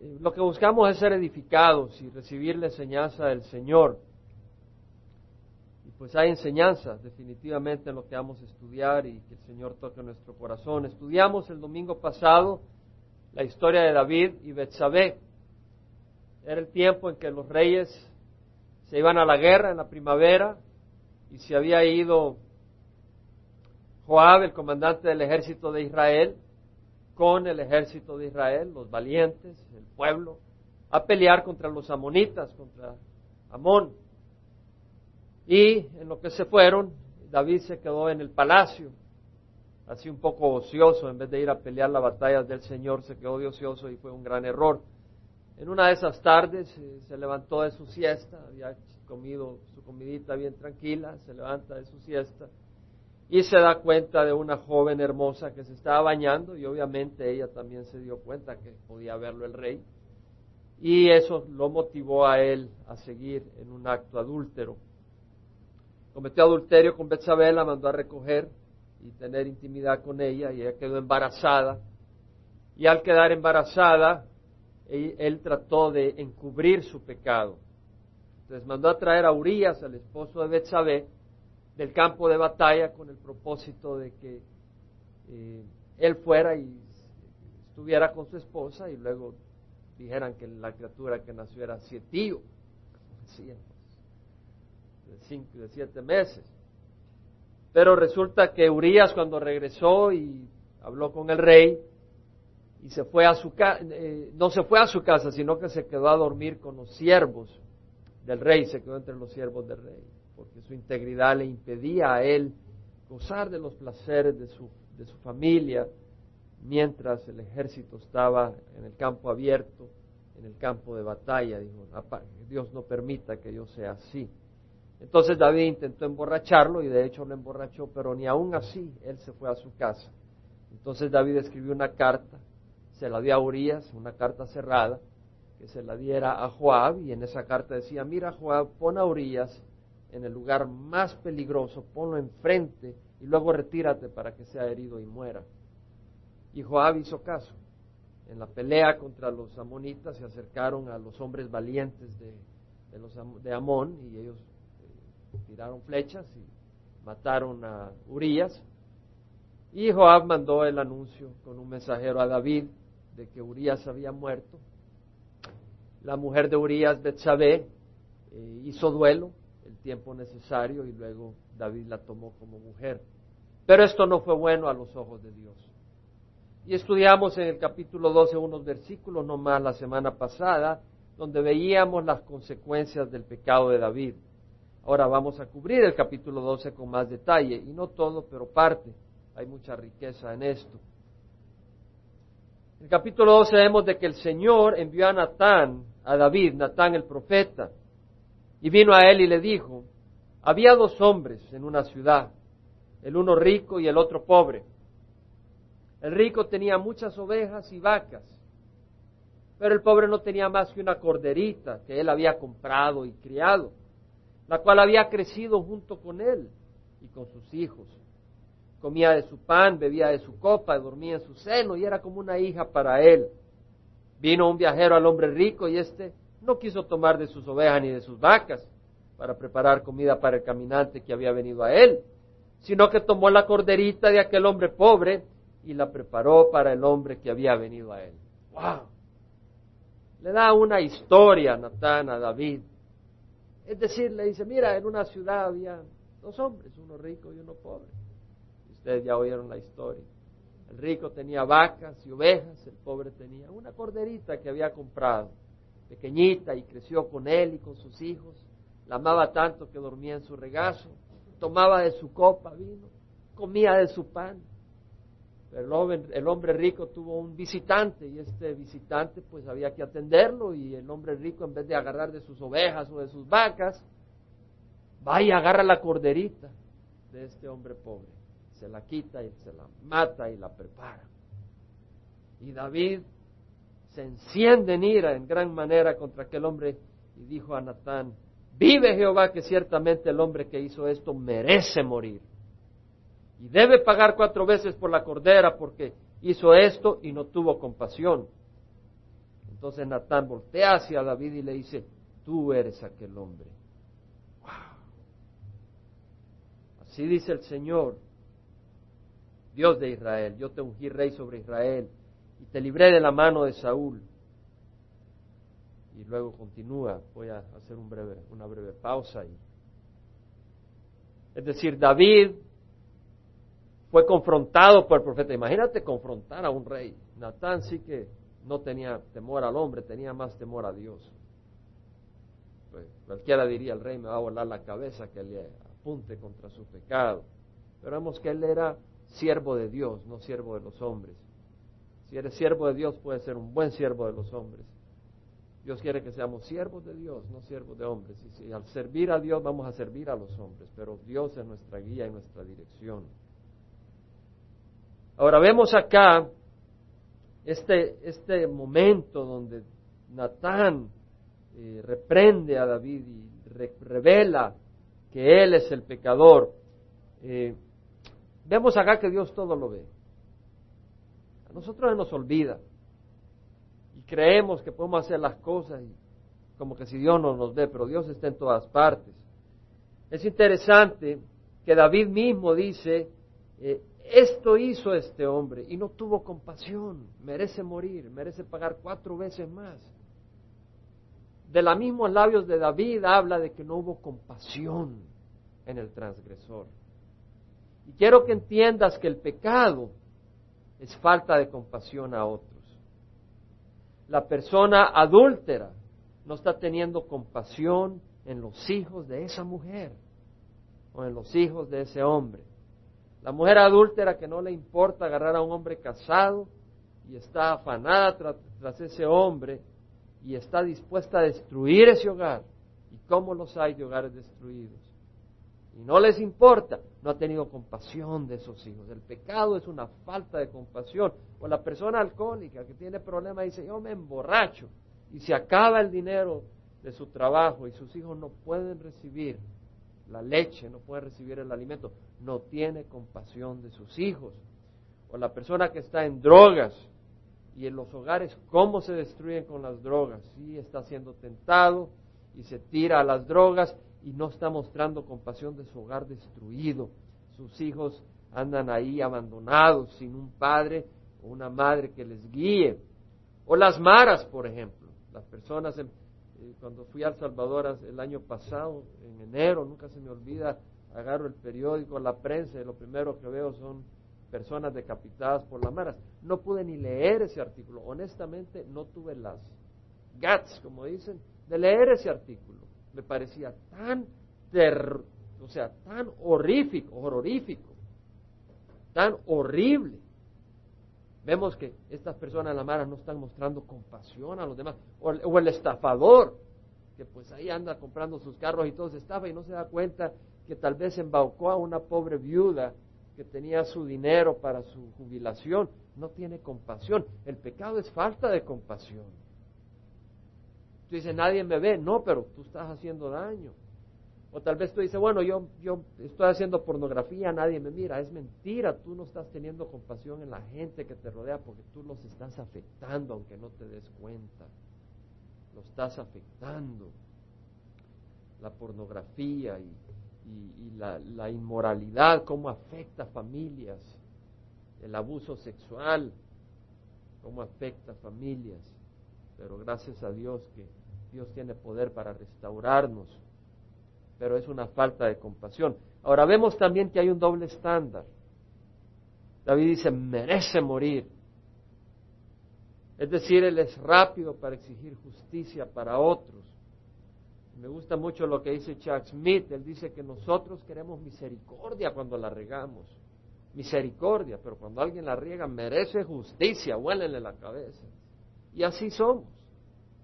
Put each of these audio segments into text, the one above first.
Lo que buscamos es ser edificados y recibir la enseñanza del Señor. Y pues hay enseñanzas definitivamente en lo que vamos a estudiar y que el Señor toque nuestro corazón. Estudiamos el domingo pasado la historia de David y Betsabé. Era el tiempo en que los reyes se iban a la guerra en la primavera y se había ido Joab, el comandante del ejército de Israel, con el ejército de Israel, los valientes, el pueblo, a pelear contra los amonitas, contra Amón. Y en lo que se fueron, David se quedó en el palacio, así un poco ocioso, en vez de ir a pelear la batalla del Señor, se quedó de ocioso y fue un gran error. En una de esas tardes eh, se levantó de su siesta, había comido su comidita bien tranquila, se levanta de su siesta y se da cuenta de una joven hermosa que se estaba bañando y obviamente ella también se dio cuenta que podía verlo el rey y eso lo motivó a él a seguir en un acto adúltero. Cometió adulterio con Betsabé, la mandó a recoger y tener intimidad con ella y ella quedó embarazada y al quedar embarazada él, trató de encubrir su pecado. Entonces mandó a traer a Urias, el esposo de Betsabé, del campo de batalla con el propósito de que eh, él fuera y estuviera con su esposa y luego dijeran que la criatura que nació era sietío, de, cinco, de siete meses. Pero resulta que Urias cuando regresó y habló con el rey y se fue a su casa, eh, no se fue a su casa, sino que se quedó a dormir con los siervos del rey, se quedó entre los siervos del rey porque su integridad le impedía a él gozar de los placeres de su, de su familia mientras el ejército estaba en el campo abierto, en el campo de batalla. Dijo, Dios no permita que yo sea así. Entonces David intentó emborracharlo y de hecho lo emborrachó, pero ni aún así él se fue a su casa. Entonces David escribió una carta, se la dio a Urias, una carta cerrada, que se la diera a Joab y en esa carta decía, mira Joab, pon a Urias en el lugar más peligroso, ponlo enfrente y luego retírate para que sea herido y muera. Y Joab hizo caso. En la pelea contra los amonitas se acercaron a los hombres valientes de, de, los, de Amón y ellos eh, tiraron flechas y mataron a Urias. Y Joab mandó el anuncio con un mensajero a David de que Urias había muerto. La mujer de Urias, Betsabé, eh, hizo duelo el tiempo necesario y luego David la tomó como mujer. Pero esto no fue bueno a los ojos de Dios. Y estudiamos en el capítulo 12 unos versículos nomás la semana pasada, donde veíamos las consecuencias del pecado de David. Ahora vamos a cubrir el capítulo 12 con más detalle, y no todo, pero parte. Hay mucha riqueza en esto. En el capítulo 12 vemos de que el Señor envió a Natán, a David, Natán el profeta, y vino a él y le dijo, había dos hombres en una ciudad, el uno rico y el otro pobre. El rico tenía muchas ovejas y vacas, pero el pobre no tenía más que una corderita que él había comprado y criado, la cual había crecido junto con él y con sus hijos. Comía de su pan, bebía de su copa, dormía en su seno y era como una hija para él. Vino un viajero al hombre rico y éste no quiso tomar de sus ovejas ni de sus vacas para preparar comida para el caminante que había venido a él, sino que tomó la corderita de aquel hombre pobre y la preparó para el hombre que había venido a él. ¡Wow! Le da una historia Natán a David. Es decir, le dice, mira, en una ciudad había dos hombres, uno rico y uno pobre. Ustedes ya oyeron la historia. El rico tenía vacas y ovejas, el pobre tenía una corderita que había comprado pequeñita y creció con él y con sus hijos. La amaba tanto que dormía en su regazo, tomaba de su copa vino, comía de su pan. El hombre, el hombre rico tuvo un visitante y este visitante pues había que atenderlo y el hombre rico en vez de agarrar de sus ovejas o de sus vacas, va y agarra la corderita de este hombre pobre, se la quita y se la mata y la prepara. Y David se enciende en ira en gran manera contra aquel hombre y dijo a Natán, vive Jehová que ciertamente el hombre que hizo esto merece morir y debe pagar cuatro veces por la cordera porque hizo esto y no tuvo compasión. Entonces Natán voltea hacia David y le dice, tú eres aquel hombre. Así dice el Señor, Dios de Israel, yo te ungí rey sobre Israel y te libré de la mano de Saúl. Y luego continúa, voy a hacer un breve, una breve pausa. Y... Es decir, David fue confrontado por el profeta. Imagínate confrontar a un rey. Natán sí que no tenía temor al hombre, tenía más temor a Dios. Pues, cualquiera diría, el rey me va a volar la cabeza que le apunte contra su pecado. Pero vemos que él era siervo de Dios, no siervo de los hombres. Si eres siervo de Dios, puedes ser un buen siervo de los hombres. Dios quiere que seamos siervos de Dios, no siervos de hombres. Y al servir a Dios vamos a servir a los hombres, pero Dios es nuestra guía y nuestra dirección. Ahora vemos acá este, este momento donde Natán eh, reprende a David y revela que él es el pecador. Eh, vemos acá que Dios todo lo ve. A nosotros nos olvida y creemos que podemos hacer las cosas como que si Dios no nos ve, pero Dios está en todas partes. Es interesante que David mismo dice, eh, esto hizo este hombre y no tuvo compasión, merece morir, merece pagar cuatro veces más. De los mismos labios de David habla de que no hubo compasión en el transgresor. Y quiero que entiendas que el pecado es falta de compasión a otros. La persona adúltera no está teniendo compasión en los hijos de esa mujer o en los hijos de ese hombre. La mujer adúltera que no le importa agarrar a un hombre casado y está afanada tras, ese hombre y está dispuesta a destruir ese hogar. ¿Y cómo los hay de hogares destruidos? Y no les importa, no ha tenido compasión de esos hijos. El pecado es una falta de compasión. O la persona alcohólica que tiene problemas dice, yo me emborracho y se acaba el dinero de su trabajo y sus hijos no pueden recibir la leche, no puede recibir el alimento, no tiene compasión de sus hijos. O la persona que está en drogas y en los hogares, ¿cómo se destruyen con las drogas? Sí, está siendo tentado y se tira a las drogas y no está mostrando compasión de su hogar destruido. Sus hijos andan ahí abandonados, sin un padre o una madre que les guíe. O las maras, por ejemplo. Las personas en, cuando fui a El Salvador el año pasado, en enero, nunca se me olvida, agarro el periódico, la prensa y lo primero que veo son personas decapitadas por las maras. No pude ni leer ese artículo. Honestamente, no tuve las guts, como dicen, de leer ese artículo. Me parecía tan ter o sea, tan horrífico, horrorífico, tan horrible. Vemos que estas personas, las maras, no están mostrando compasión a los demás. O el, estafador, que pues ahí anda comprando sus carros y todo se estafa y no se da cuenta que tal vez embaucó a una pobre viuda que tenía su dinero para su jubilación. No tiene compasión. El pecado es falta de compasión. Tú dices, nadie me ve. No, pero tú estás haciendo daño. O tal vez tú dices, bueno, yo, yo estoy haciendo pornografía, nadie me mira. Es mentira, tú no estás teniendo compasión en la gente que te rodea porque tú los estás afectando aunque no te des cuenta. Lo estás afectando. La pornografía y, y, la, la inmoralidad, cómo afecta a familias. El abuso sexual, cómo afecta a familias. Pero gracias a Dios que Dios tiene poder para restaurarnos pero es una falta de compasión. Ahora vemos también que hay un doble estándar. David dice, merece morir. Es decir, él es rápido para exigir justicia para otros. Me gusta mucho lo que dice Chuck Smith. Él dice que nosotros queremos misericordia cuando la regamos. Misericordia, pero cuando alguien la riega merece justicia, huélenle la cabeza. Y así somos.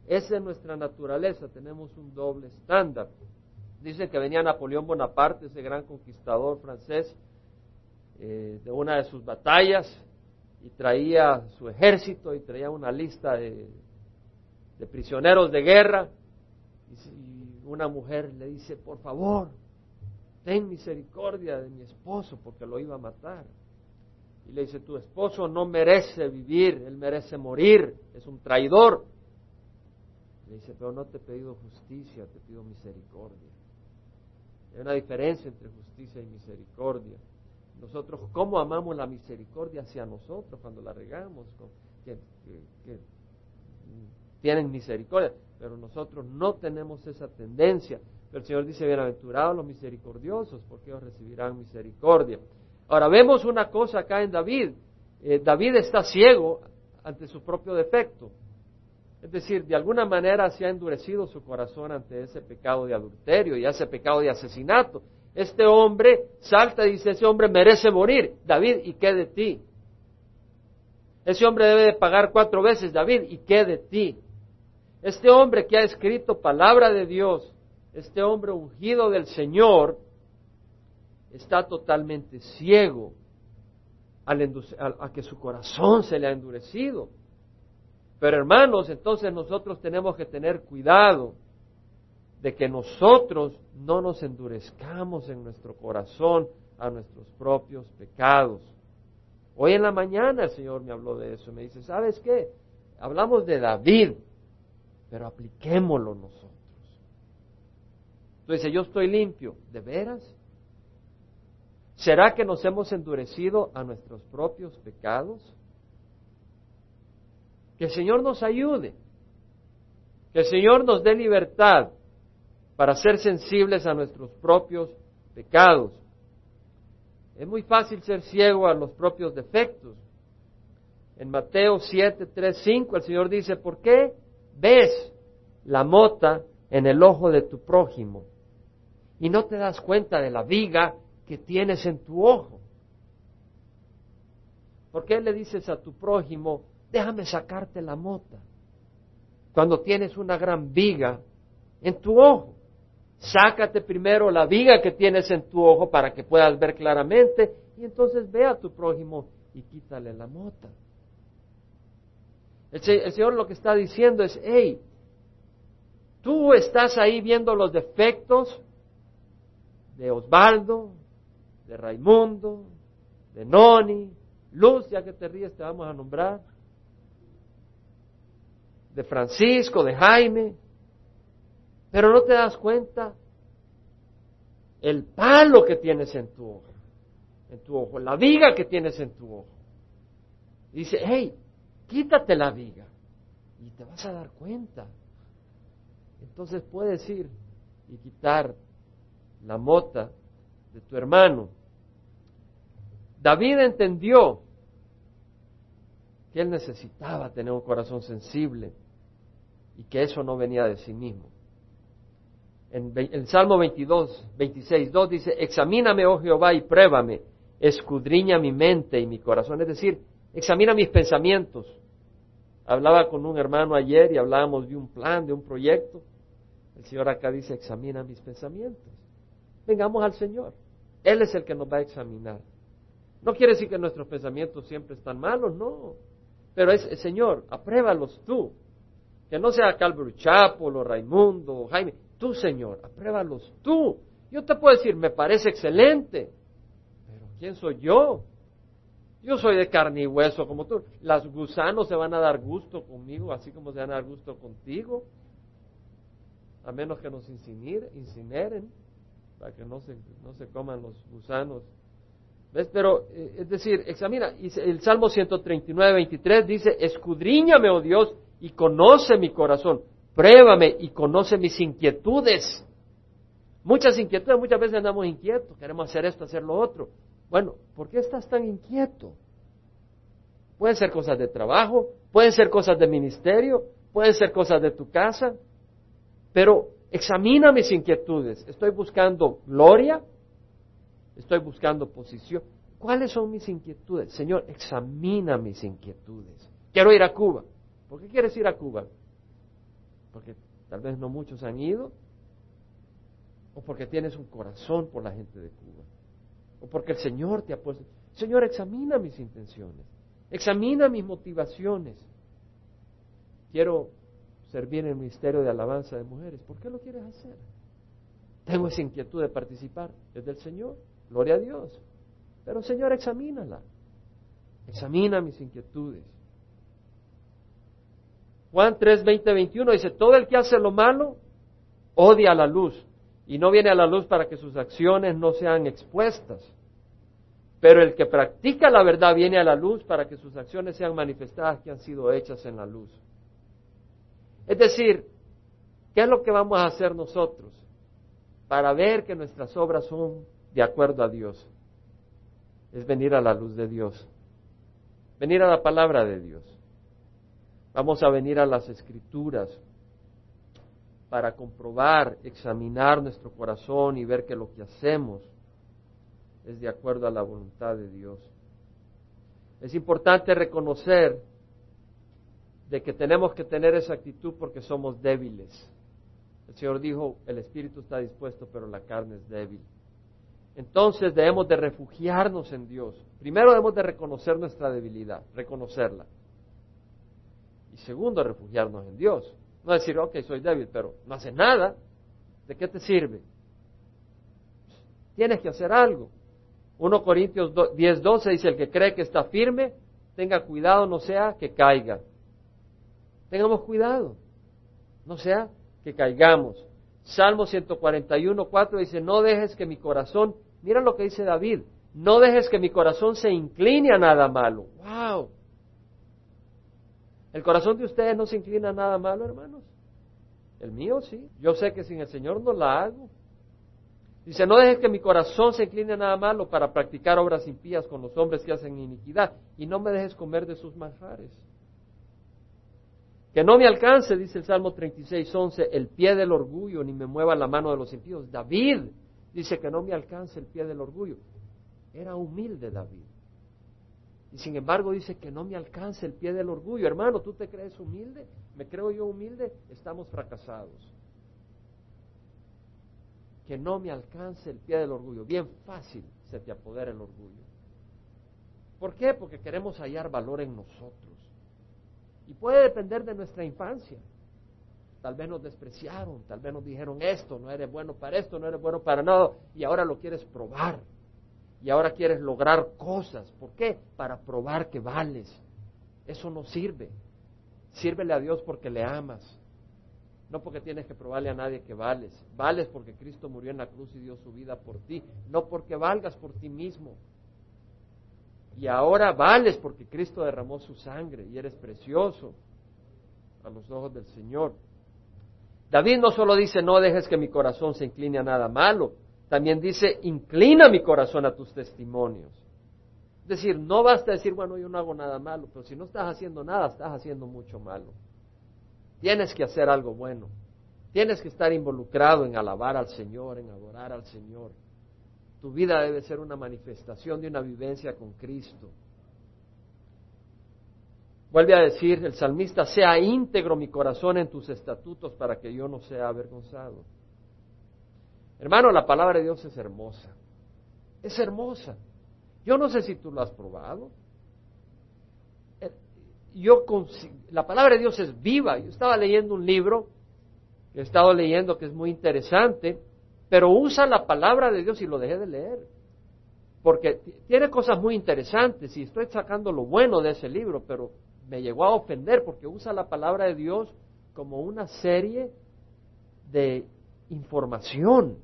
Esa es nuestra naturaleza. Tenemos un doble estándar. Dice que venía Napoleón Bonaparte, ese gran conquistador francés, eh, de una de sus batallas y traía su ejército y traía una lista de, prisioneros de guerra. Y, una mujer le dice, por favor, ten misericordia de mi esposo porque lo iba a matar. Y le dice, tu esposo no merece vivir, él merece morir, es un traidor. Dice, pero no te he pedido justicia, te pido misericordia. Hay una diferencia entre justicia y misericordia. Nosotros, ¿cómo amamos la misericordia hacia nosotros cuando la regamos? Que, tienen misericordia, pero nosotros no tenemos esa tendencia. el Señor dice, bienaventurados los misericordiosos, porque ellos recibirán misericordia. Ahora, vemos una cosa acá en David. Eh, David está ciego ante su propio defecto. Es decir, de alguna manera se ha endurecido su corazón ante ese pecado de adulterio y ese pecado de asesinato. Este hombre salta y dice, ese hombre merece morir. David, ¿y qué de ti? Ese hombre debe de pagar cuatro veces, David, ¿y qué de ti? Este hombre que ha escrito palabra de Dios, este hombre ungido del Señor, está totalmente ciego a que su corazón se le ha endurecido. Pero hermanos, entonces nosotros tenemos que tener cuidado de que nosotros no nos endurezcamos en nuestro corazón a nuestros propios pecados. Hoy en la mañana el Señor me habló de eso. Me dice, ¿sabes qué? Hablamos de David, pero apliquémoslo nosotros. Entonces, yo estoy limpio. ¿De veras? ¿Será que nos hemos endurecido a nuestros propios pecados? Que el Señor nos ayude. Que el Señor nos dé libertad para ser sensibles a nuestros propios pecados. Es muy fácil ser ciego a los propios defectos. En Mateo 7, 3, 5 el Señor dice, ¿por qué ves la mota en el ojo de tu prójimo y no te das cuenta de la viga que tienes en tu ojo? ¿Por qué le dices a tu prójimo, déjame sacarte la mota, cuando tienes una gran viga en tu ojo? Sácate primero la viga que tienes en tu ojo para que puedas ver claramente y entonces ve a tu prójimo y quítale la mota. El, Señor lo que está diciendo es, hey, tú estás ahí viendo los defectos de Osvaldo, de Raimundo, de Noni, Luz, ya que te ríes te vamos a nombrar, de Francisco, de Jaime, pero no te das cuenta el palo que tienes en tu ojo, en tu ojo, la viga que tienes en tu ojo. Dice, hey, quítate la viga y te vas a dar cuenta. Entonces puedes ir y quitar la mota de tu hermano. David entendió que él necesitaba tener un corazón sensible y que eso no venía de sí mismo. En el Salmo 22, 26, 2 dice, examíname, oh Jehová, y pruébame, escudriña mi mente y mi corazón, es decir, examina mis pensamientos. Hablaba con un hermano ayer y hablábamos de un plan, de un proyecto. El Señor acá dice, examina mis pensamientos. Vengamos al Señor. Él es el que nos va a examinar. No quiere decir que nuestros pensamientos siempre están malos, no. Pero es, Señor, apruébalos tú. Que no sea Calvary Chapo, o Raimundo, o Jaime. Tú, Señor, apruébalos tú. Yo te puedo decir, me parece excelente. Pero ¿quién soy yo? Yo soy de carne y hueso como tú. Las gusanos se van a dar gusto conmigo, así como se van a dar gusto contigo. A menos que nos incineren, para que no se, no se coman los gusanos. ¿Ves? Pero, eh, es decir, examina. El Salmo 139, 23 dice, escudriñame, oh Dios, y conoce mi corazón. Pruébame y conoce mis inquietudes. Muchas inquietudes, muchas veces andamos inquietos, queremos hacer esto, hacer lo otro. Bueno, ¿por qué estás tan inquieto? Pueden ser cosas de trabajo, pueden ser cosas de ministerio, pueden ser cosas de tu casa, pero examina mis inquietudes. ¿Estoy buscando gloria? ¿Estoy buscando posición? ¿Cuáles son mis inquietudes? Señor, examina mis inquietudes. Quiero ir a Cuba. ¿Por qué quieres ir a Cuba? Porque tal vez no muchos han ido. O porque tienes un corazón por la gente de Cuba o porque el Señor te ha puesto. Señor, examina mis intenciones, examina mis motivaciones. Quiero servir en el ministerio de alabanza de mujeres. ¿Por qué lo quieres hacer? Tengo esa inquietud de participar. Es del Señor. Gloria a Dios. Pero Señor, examínala. Examina mis inquietudes. Juan 3, 20, 21 dice, todo el que hace lo malo odia la luz y no viene a la luz para que sus acciones no sean expuestas. Pero el que practica la verdad viene a la luz para que sus acciones sean manifestadas que han sido hechas en la luz. Es decir, ¿qué es lo que vamos a hacer nosotros para ver que nuestras obras son de acuerdo a Dios? Es venir a la luz de Dios, venir a la palabra de Dios. Vamos a venir a las escrituras para comprobar, examinar nuestro corazón y ver que lo que hacemos es de acuerdo a la voluntad de Dios. Es importante reconocer de que tenemos que tener esa actitud porque somos débiles. El Señor dijo, el espíritu está dispuesto, pero la carne es débil. Entonces debemos de refugiarnos en Dios. Primero debemos de reconocer nuestra debilidad, reconocerla. Y segundo, refugiarnos en Dios. No decir, ok, soy débil, pero no haces nada. ¿De qué te sirve? Tienes que hacer algo. 1 Corintios 10, 12 dice, el que cree que está firme, tenga cuidado, no sea que caiga. Tengamos cuidado, no sea que caigamos. Salmo 141, 4 dice, no dejes que mi corazón, mira lo que dice David, no dejes que mi corazón se incline a nada malo. ¡Wow! ¿El corazón de ustedes no se inclina a nada malo, hermanos? El mío sí. Yo sé que sin el Señor no la hago. Dice, no dejes que mi corazón se incline a nada malo para practicar obras impías con los hombres que hacen iniquidad y no me dejes comer de sus manjares. Que no me alcance, dice el Salmo 36, 11, el pie del orgullo ni me mueva la mano de los impíos. David dice que no me alcance el pie del orgullo. Era humilde David. Y sin embargo dice que no me alcance el pie del orgullo. Hermano, ¿tú te crees humilde? ¿Me creo yo humilde? Estamos fracasados que no me alcance el pie del orgullo. Bien fácil se te apodera el orgullo. ¿Por qué? Porque queremos hallar valor en nosotros. Y puede depender de nuestra infancia. Tal vez nos despreciaron, tal vez nos dijeron esto, no eres bueno para esto, no eres bueno para nada, y ahora lo quieres probar. Y ahora quieres lograr cosas. ¿Por qué? Para probar que vales. Eso no sirve. Sírvele a Dios porque le amas. No porque tienes que probarle a nadie que vales. Vales porque Cristo murió en la cruz y dio su vida por ti. No porque valgas por ti mismo. Y ahora vales porque Cristo derramó su sangre y eres precioso a los ojos del Señor. David no solo dice, no dejes que mi corazón se incline a nada malo, también dice, inclina mi corazón a tus testimonios. Es decir, no basta decir, bueno, yo no hago nada malo, pero si no estás haciendo nada, estás haciendo mucho malo. Tienes que hacer algo bueno. Tienes que estar involucrado en alabar al Señor, en adorar al Señor. Tu vida debe ser una manifestación de una vivencia con Cristo. Vuelve a decir el salmista, sea íntegro mi corazón en tus estatutos para que yo no sea avergonzado. Hermano, la palabra de Dios es hermosa. Es hermosa. Yo no sé si tú lo has probado yo la palabra de Dios es viva. Yo estaba leyendo un libro que he estado leyendo que es muy interesante, pero usa la palabra de Dios y lo dejé de leer. Porque tiene cosas muy interesantes y estoy sacando lo bueno de ese libro, pero me llegó a ofender porque usa la palabra de Dios como una serie de información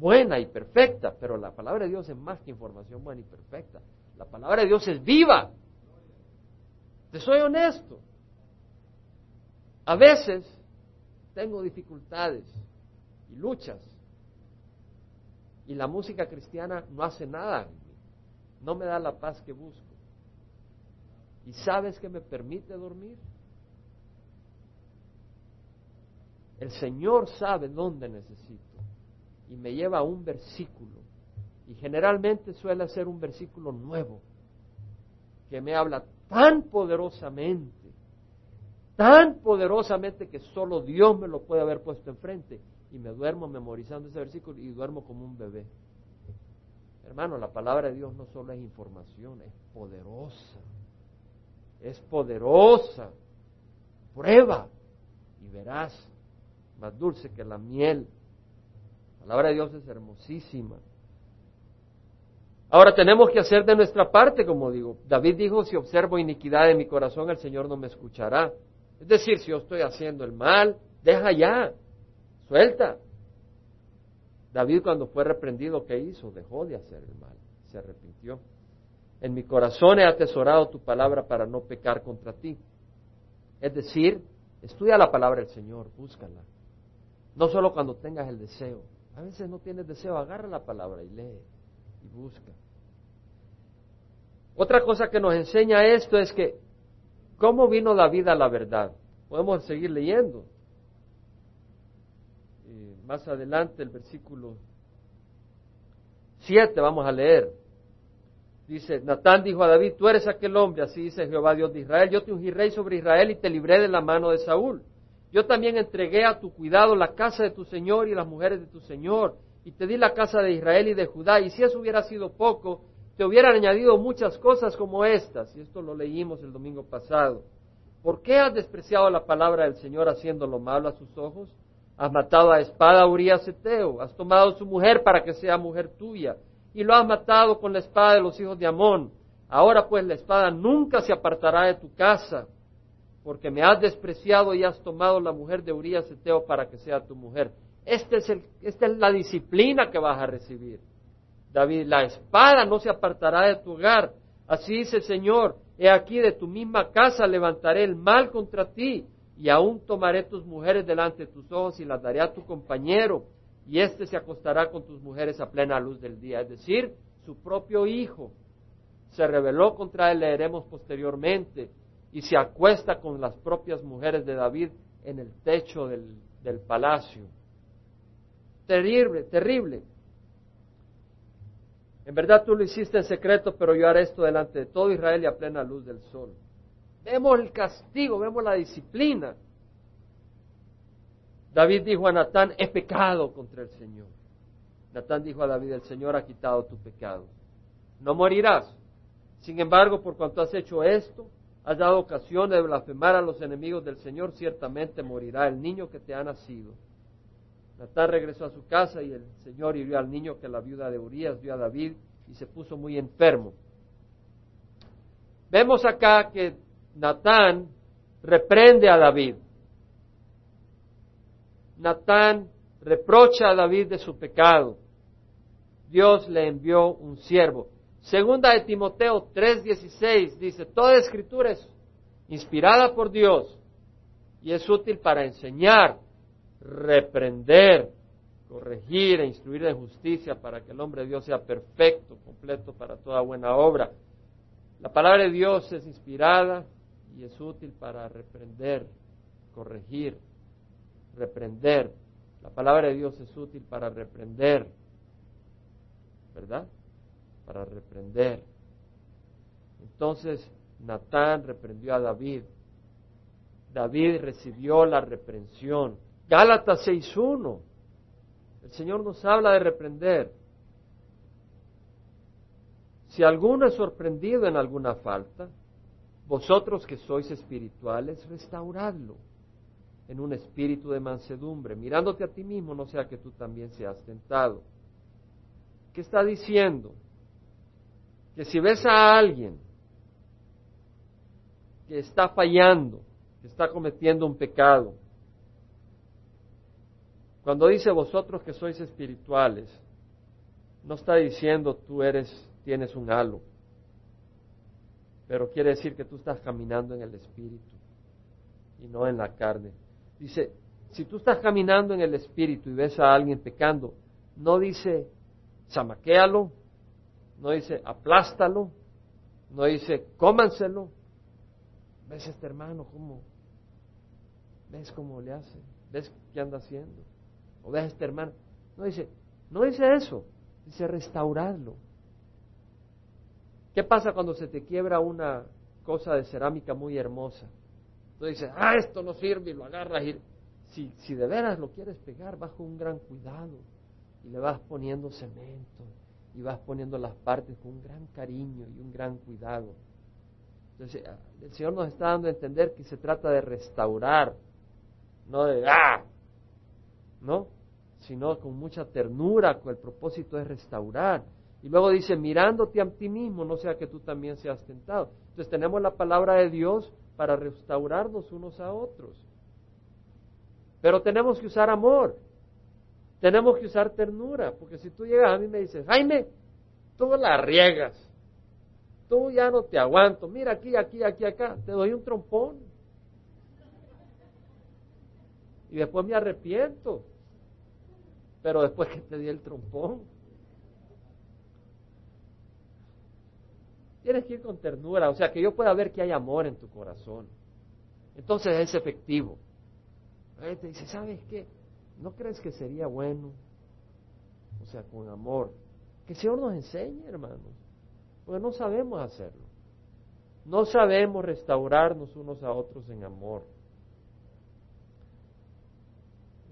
buena y perfecta, pero la palabra de Dios es más que información buena y perfecta. La palabra de Dios es viva te soy honesto. A veces tengo dificultades y luchas. Y la música cristiana no hace nada No me da la paz que busco. ¿Y sabes que me permite dormir? El Señor sabe dónde necesito. Y me lleva a un versículo. Y generalmente suele ser un versículo nuevo que me habla tan poderosamente, tan poderosamente que solo Dios me lo puede haber puesto enfrente. Y me duermo memorizando ese versículo y duermo como un bebé. Hermano, la palabra de Dios no solo es información, es poderosa. Es poderosa. Prueba y verás, más dulce que la miel. La palabra de Dios es hermosísima. Ahora tenemos que hacer de nuestra parte, como digo. David dijo, si observo iniquidad en mi corazón, el Señor no me escuchará. Es decir, si yo estoy haciendo el mal, deja ya, suelta. David cuando fue reprendido, ¿qué hizo? Dejó de hacer el mal, se arrepintió. En mi corazón he atesorado tu palabra para no pecar contra ti. Es decir, estudia la palabra del Señor, búscala. No solo cuando tengas el deseo. A veces no tienes deseo, agarra la palabra y lee y busca. Otra cosa que nos enseña esto es que cómo vino David a la verdad. Podemos seguir leyendo. más adelante el versículo 7 vamos a leer. Dice, Natán dijo a David, tú eres aquel hombre, así dice Jehová Dios de Israel, yo te ungí rey sobre Israel y te libré de la mano de Saúl. Yo también entregué a tu cuidado la casa de tu Señor y las mujeres de tu Señor, y te di la casa de Israel y de Judá, y si eso hubiera sido poco, te hubieran añadido muchas cosas como estas, y esto lo leímos el domingo pasado. ¿Por qué has despreciado la palabra del Señor haciendo lo malo a sus ojos? Has matado a espada a Urias has tomado su mujer para que sea mujer tuya, y lo has matado con la espada de los hijos de Amón. Ahora pues la espada nunca se apartará de tu casa, porque me has despreciado y has tomado la mujer de Urias Eteo para que sea tu mujer. Este es el, esta es la disciplina que vas a recibir. David, la espada no se apartará de tu hogar. Así dice el Señor, he aquí de tu misma casa levantaré el mal contra ti, y aún tomaré tus mujeres delante de tus ojos y las daré a tu compañero, y éste se acostará con tus mujeres a plena luz del día. Es decir, su propio hijo se rebeló contra él, leeremos posteriormente, y se acuesta con las propias mujeres de David en el techo del, palacio. Terrible, terrible. En verdad tú lo hiciste en secreto, pero yo haré esto delante de todo Israel y a plena luz del sol. Vemos el castigo, vemos la disciplina. David dijo a Natán, he pecado contra el Señor. Natán dijo a David, el Señor ha quitado tu pecado. No morirás. Sin embargo, por cuanto has hecho esto, has dado ocasión de blasfemar a los enemigos del Señor, ciertamente morirá el niño que te ha nacido. Natán regresó a su casa y el Señor hirió al niño que la viuda de Urias dio a David y se puso muy enfermo. Vemos acá que Natán reprende a David. Natán reprocha a David de su pecado. Dios le envió un siervo. Segunda de Timoteo 3:16 dice, toda escritura es inspirada por Dios y es útil para enseñar, reprender, corregir e instruir de justicia para que el hombre de Dios sea perfecto, completo para toda buena obra. La palabra de Dios es inspirada y es útil para reprender, corregir, reprender. La palabra de Dios es útil para reprender, ¿verdad? Para reprender. Entonces Natán reprendió a David. David recibió la reprensión Gálatas 6.1. El Señor nos habla de reprender. Si alguno es sorprendido en alguna falta, vosotros que sois espirituales, restauradlo en un espíritu de mansedumbre, mirándote a ti mismo, no sea que tú también seas tentado. ¿Qué está diciendo? Que si ves a alguien que está fallando, que está cometiendo un pecado, cuando dice vosotros que sois espirituales, no está diciendo tú eres, tienes un halo, pero quiere decir que tú estás caminando en el espíritu y no en la carne. Dice, si tú estás caminando en el espíritu y ves a alguien pecando, no dice chamaquéalo, no dice aplástalo, no dice cómanselo. ¿Ves este hermano cómo? ¿Ves cómo le hace? ¿Ves qué anda haciendo? o ves este hermano. No dice, no dice eso, dice restaurarlo. ¿Qué pasa cuando se te quiebra una cosa de cerámica muy hermosa? Tú dices, ah, esto no sirve y lo agarras y si, si de veras lo quieres pegar, con un gran cuidado y le vas poniendo cemento y vas poniendo las partes con un gran cariño y un gran cuidado. Entonces, ah, el Señor nos está dando a entender que se trata de restaurar, no de, ah, ¿no? Sino con mucha ternura, con el propósito de restaurar. Y luego dice, mirándote a ti mismo, no sea que tú también seas tentado. Entonces tenemos la palabra de Dios para restaurarnos unos a otros. Pero tenemos que usar amor, tenemos que usar ternura, porque si tú llegas a mí y me dices, Jaime, tú la riegas, tú ya no te aguanto, mira aquí, aquí, aquí, acá, te doy un trompón. Y después me arrepiento, pero después que te di el trompón. Tienes que ir con ternura, o sea, que yo pueda ver que hay amor en tu corazón. Entonces es efectivo. Te dice, ¿sabes qué? ¿No crees que sería bueno? O sea, con amor. Que el Señor nos enseñe, hermanos. Porque no sabemos hacerlo. No sabemos restaurarnos unos a otros en amor.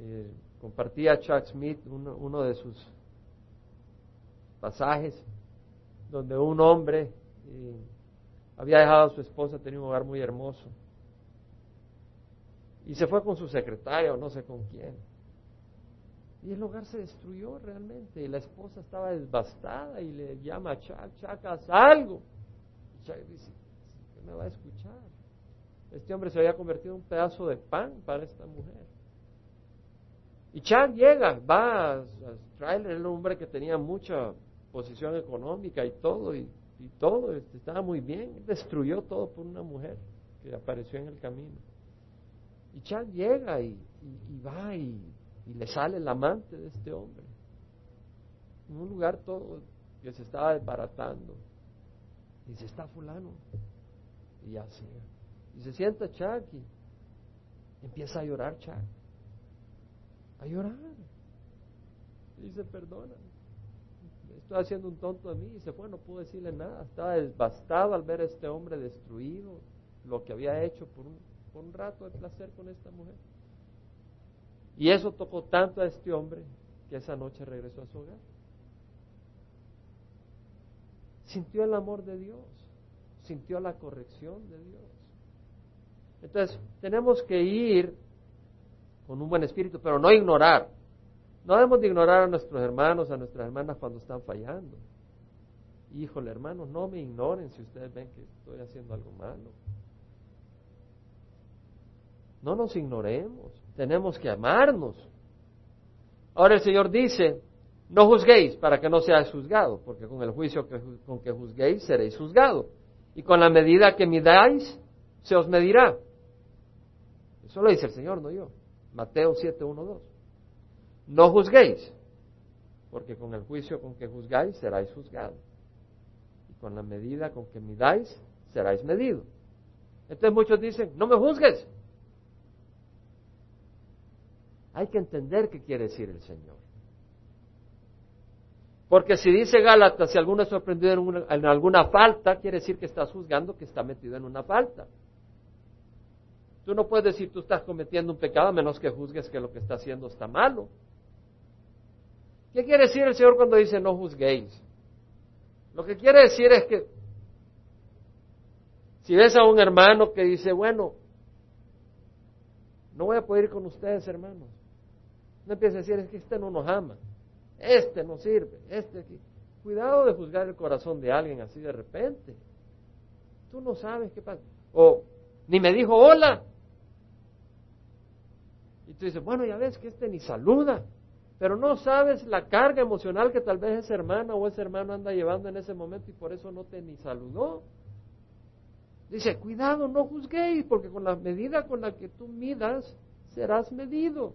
Eh, compartía Chuck Smith uno, de sus pasajes donde un hombre había dejado a su esposa, tenía un hogar muy hermoso. Y se fue con su secretaria o no sé con quién. Y el hogar se destruyó realmente. Y la esposa estaba devastada y le llama a Chuck, Chuck, haz algo. Y Chuck dice, ¿qué me va a escuchar? Este hombre se había convertido en un pedazo de pan para esta mujer. Y Chuck llega, va a, traerle el hombre que tenía mucha posición económica y todo, y y todo este, estaba muy bien, destruyó todo por una mujer que apareció en el camino. Y Chad llega y, va y, le sale el amante de este hombre. En un lugar todo que se estaba desbaratando. Y dice, está fulano. Y así. Y se sienta Chad y empieza a llorar Chad. A llorar. Y dice, perdóname estoy haciendo un tonto de mí y se fue, no pudo decirle nada, estaba devastado al ver a este hombre destruido, lo que había hecho por un, por un rato de placer con esta mujer. Y eso tocó tanto a este hombre que esa noche regresó a su hogar. Sintió el amor de Dios, sintió la corrección de Dios. Entonces, tenemos que ir con un buen espíritu, pero no ignorar. No debemos de ignorar a nuestros hermanos, a nuestras hermanas cuando están fallando. Híjole, hermanos, no me ignoren si ustedes ven que estoy haciendo algo malo. No nos ignoremos, tenemos que amarnos. Ahora el Señor dice, no juzguéis para que no seáis juzgados, porque con el juicio con que juzguéis seréis juzgados. Y con la medida que midáis, se os medirá. Eso lo dice el Señor, no yo. Mateo 7, 1, 2. No juzguéis, porque con el juicio con que juzgáis seráis juzgados. Y con la medida con que midáis seráis medidos. Entonces muchos dicen, no me juzgues. Hay que entender qué quiere decir el Señor. Porque si dice Gálatas, si alguno es sorprendido en, alguna falta, quiere decir que estás juzgando que está metido en una falta. Tú no puedes decir tú estás cometiendo un pecado a menos que juzgues que lo que está haciendo está malo. ¿Qué quiere decir el Señor cuando dice no juzguéis? Lo que quiere decir es que si ves a un hermano que dice, bueno, no voy a poder ir con ustedes, hermanos, no empieces a decir, es que este no nos ama, este no sirve, este aquí. Cuidado de juzgar el corazón de alguien así de repente. Tú no sabes qué pasa. O ni me dijo hola. Y tú dices, bueno, ya ves que este ni saluda pero no sabes la carga emocional que tal vez esa hermana o ese hermano anda llevando en ese momento y por eso no te ni saludó. Dice, cuidado, no juzguéis, porque con la medida con la que tú midas, serás medido.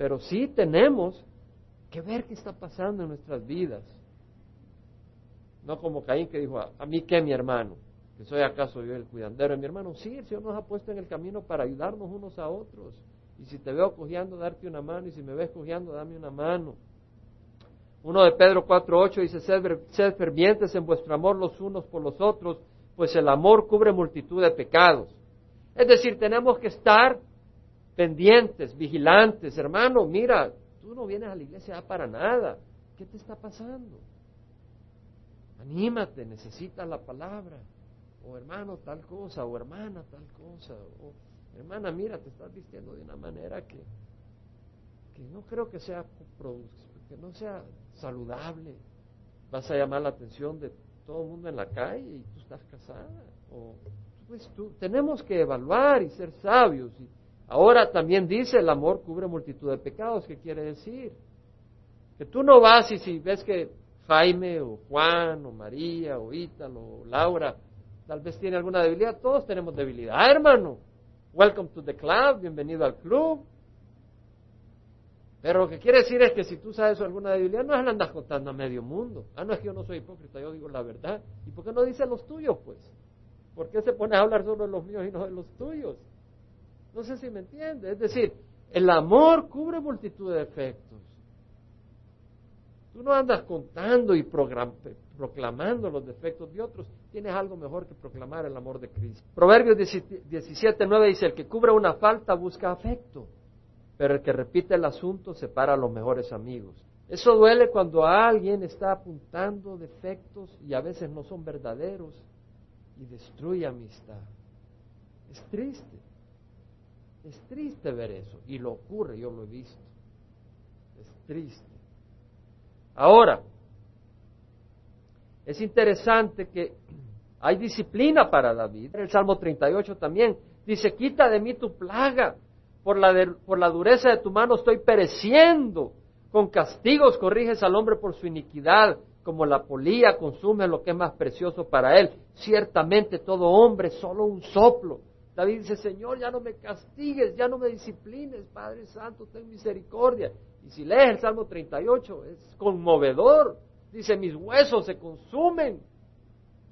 Pero sí tenemos que ver qué está pasando en nuestras vidas. No como Caín que dijo, a, mí qué mi hermano, que soy acaso yo el cuidandero de mi hermano. Sí, el Señor nos ha puesto en el camino para ayudarnos unos a otros. Y si te veo cojeando, darte una mano. Y si me ves cojeando, dame una mano. Uno de Pedro 4.8 dice, sed, fervientes en vuestro amor los unos por los otros, pues el amor cubre multitud de pecados. Es decir, tenemos que estar pendientes, vigilantes. Hermano, mira, tú no vienes a la iglesia para nada. ¿Qué te está pasando? Anímate, necesitas la palabra. O hermano, tal cosa, o hermana, tal cosa. O hermana, mira, te estás vistiendo de una manera que, que no creo que sea, que no sea saludable. Vas a llamar la atención de todo el mundo en la calle y tú estás casada. O, pues tú, tenemos que evaluar y ser sabios. Y ahora también dice el amor cubre multitud de pecados. ¿Qué quiere decir? Que tú no vas y si ves que Jaime o Juan o María o Ítalo o Laura tal vez tiene alguna debilidad, todos tenemos debilidad, hermano. Welcome to the club, bienvenido al club. Pero lo que quiere decir es que si tú sabes alguna debilidad, no es la andas contando a medio mundo. Ah, no es que yo no soy hipócrita, yo digo la verdad. ¿Y por qué no dice los tuyos, pues? ¿Por qué se pone a hablar solo de los míos y no de los tuyos? No sé si me entiende. Es decir, el amor cubre multitud de defectos. Tú no andas contando y proclamando los defectos de otros. Tienes algo mejor que proclamar el amor de Cristo. Proverbios 17, 9 dice, el que cubre una falta busca afecto pero el que repite el asunto separa a los mejores amigos. Eso duele cuando alguien está apuntando defectos y a veces no son verdaderos y destruye amistad. Es triste. Es triste ver eso. Y lo ocurre, yo lo he visto. Es triste. Ahora, es interesante que hay disciplina para David. El Salmo 38 también dice, quita de mí tu plaga por la, por la dureza de tu mano estoy pereciendo. Con castigos corriges al hombre por su iniquidad, como la polía consume lo que es más precioso para él. Ciertamente todo hombre solo un soplo. David dice, Señor, ya no me castigues, ya no me disciplines, Padre Santo, ten misericordia. Y si lees el Salmo 38, es conmovedor. Dice, mis huesos se consumen.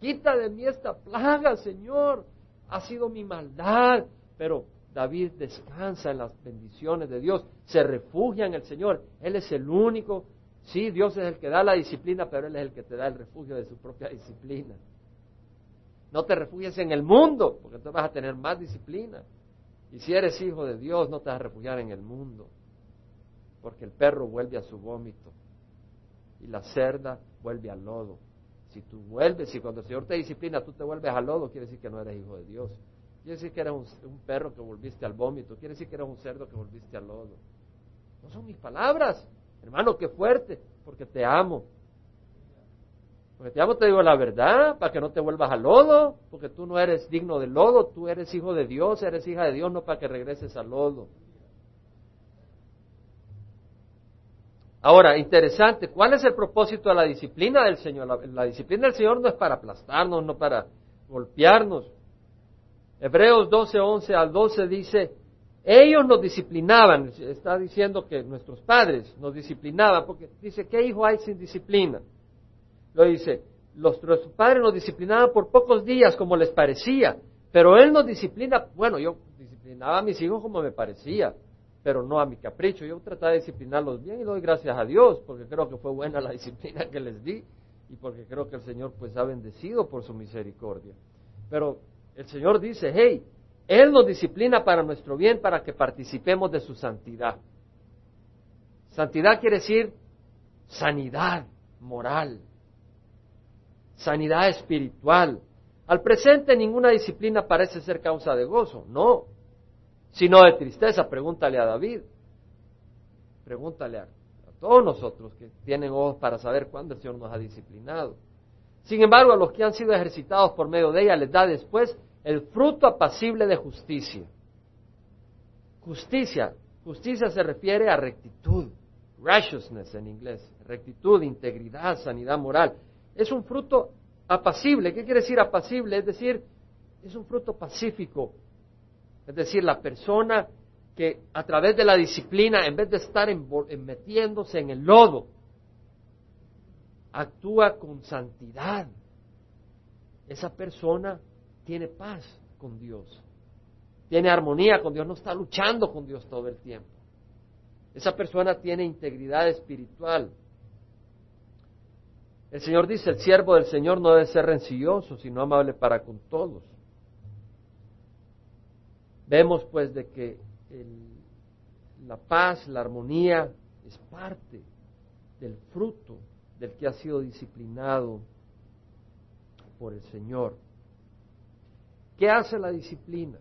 Quita de mí esta plaga, Señor. Ha sido mi maldad, pero David descansa en las bendiciones de Dios, se refugia en el Señor. Él es el único. Sí, Dios es el que da la disciplina, pero Él es el que te da el refugio de su propia disciplina. No te refugies en el mundo, porque entonces vas a tener más disciplina. Y si eres hijo de Dios, no te vas a refugiar en el mundo, porque el perro vuelve a su vómito y la cerda vuelve al lodo. Si tú vuelves, si cuando el Señor te disciplina, tú te vuelves al lodo, quiere decir que no eres hijo de Dios. Quiere decir que eres un, perro que volviste al vómito. Quiere decir que eres un cerdo que volviste al lodo. No son mis palabras. Hermano, qué fuerte. Porque te amo. Porque te amo, te digo la verdad, para que no te vuelvas al lodo, porque tú no eres digno del lodo, tú eres hijo de Dios, eres hija de Dios, no para que regreses al lodo. Ahora, interesante, ¿cuál es el propósito de la disciplina del Señor? La, la disciplina del Señor no es para aplastarnos, no para golpearnos. Hebreos 12, 11 al 12 dice, ellos nos disciplinaban, está diciendo que nuestros padres nos disciplinaban, porque dice, ¿qué hijo hay sin disciplina? Lo dice, nuestros padres nos disciplinaban por pocos días como les parecía, pero Él nos disciplina, bueno, yo disciplinaba a mis hijos como me parecía, pero no a mi capricho, yo trataba de disciplinarlos bien y doy gracias a Dios, porque creo que fue buena la disciplina que les di y porque creo que el Señor pues ha bendecido por su misericordia. Pero el Señor dice, hey, Él nos disciplina para nuestro bien, para que participemos de su santidad. Santidad quiere decir sanidad moral, sanidad espiritual. Al presente ninguna disciplina parece ser causa de gozo, no, sino de tristeza. Pregúntale a David, pregúntale a, a todos nosotros que tienen ojos para saber cuándo el Señor nos ha disciplinado. Sin embargo, a los que han sido ejercitados por medio de ella les da después el fruto apacible de justicia. Justicia, justicia se refiere a rectitud, righteousness en inglés, rectitud, integridad, sanidad moral. Es un fruto apacible. ¿Qué quiere decir apacible? Es decir, es un fruto pacífico. Es decir, la persona que a través de la disciplina, en vez de estar metiéndose en el lodo, actúa con santidad. Esa persona tiene paz con Dios, tiene armonía con Dios, no está luchando con Dios todo el tiempo. Esa persona tiene integridad espiritual. El Señor dice, el siervo del Señor no debe ser rencilloso, sino amable para con todos. Vemos pues de que la paz, la armonía es parte del fruto del que ha sido disciplinado por el Señor. ¿Qué hace la disciplina?